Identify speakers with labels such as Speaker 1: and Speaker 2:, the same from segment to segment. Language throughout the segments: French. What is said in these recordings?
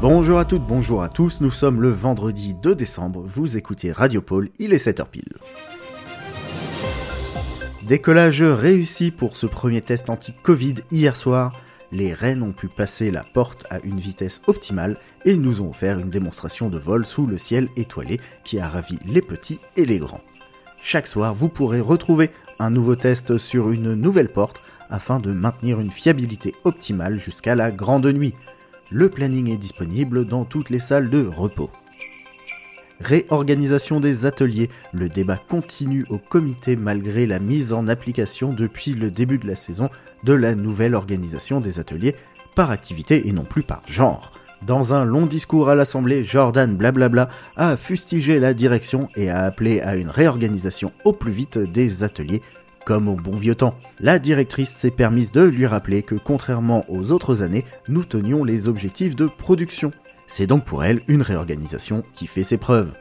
Speaker 1: Bonjour à toutes, bonjour à tous, nous sommes le vendredi 2 décembre, vous écoutez Radio Pôle, il est 7h pile. Décollage réussi pour ce premier test anti-Covid hier soir, les rennes ont pu passer la porte à une vitesse optimale et nous ont offert une démonstration de vol sous le ciel étoilé qui a ravi les petits et les grands. Chaque soir, vous pourrez retrouver un nouveau test sur une nouvelle porte afin de maintenir une fiabilité optimale jusqu'à la grande nuit le planning est disponible dans toutes les salles de repos. Réorganisation des ateliers, le débat continue au comité malgré la mise en application depuis le début de la saison de la nouvelle organisation des ateliers par activité et non plus par genre. Dans un long discours à l'Assemblée, Jordan Blablabla a fustigé la direction et a appelé à une réorganisation au plus vite des ateliers comme au bon vieux temps. La directrice s'est permise de lui rappeler que contrairement aux autres années, nous tenions les objectifs de production. C'est donc pour elle une réorganisation qui fait ses preuves.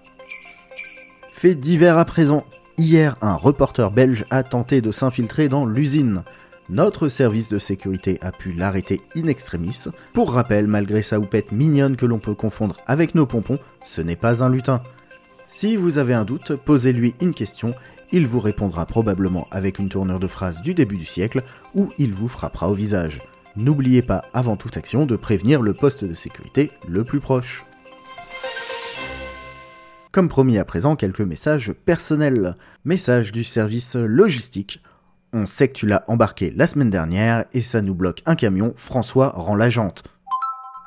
Speaker 1: Fait divers à présent. Hier, un reporter belge a tenté de s'infiltrer dans l'usine. Notre service de sécurité a pu l'arrêter in extremis. Pour rappel, malgré sa houppette mignonne que l'on peut confondre avec nos pompons, ce n'est pas un lutin. Si vous avez un doute, posez-lui une question il vous répondra probablement avec une tournure de phrase du début du siècle ou il vous frappera au visage. N'oubliez pas avant toute action de prévenir le poste de sécurité le plus proche. Comme promis à présent, quelques messages personnels. Message du service logistique. On sait que tu l'as embarqué la semaine dernière et ça nous bloque un camion, François rend la jante.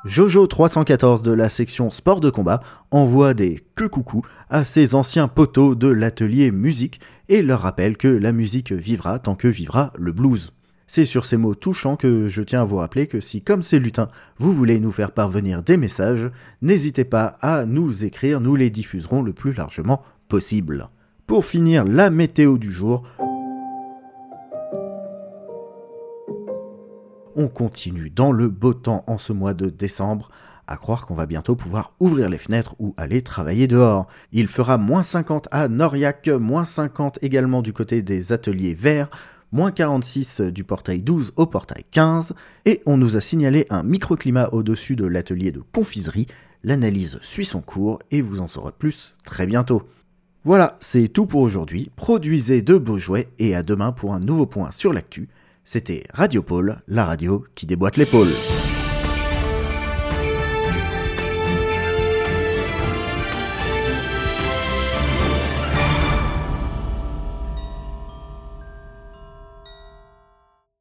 Speaker 1: Jojo 314 de la section sport de combat envoie des que coucou à ses anciens poteaux de l'atelier musique et leur rappelle que la musique vivra tant que vivra le blues. C'est sur ces mots touchants que je tiens à vous rappeler que si, comme ces lutins, vous voulez nous faire parvenir des messages, n'hésitez pas à nous écrire, nous les diffuserons le plus largement possible. Pour finir, la météo du jour, on continue dans le beau temps en ce mois de décembre, à croire qu'on va bientôt pouvoir ouvrir les fenêtres ou aller travailler dehors. Il fera moins 50 à Noriac, moins 50 également du côté des ateliers verts, moins 46 du portail 12 au portail 15, et on nous a signalé un microclimat au-dessus de l'atelier de confiserie. L'analyse suit son cours et vous en saurez plus très bientôt. Voilà, c'est tout pour aujourd'hui. Produisez de beaux jouets et à demain pour un nouveau point sur l'actu. C'était Radio Pôle, la radio qui déboîte l'épaule.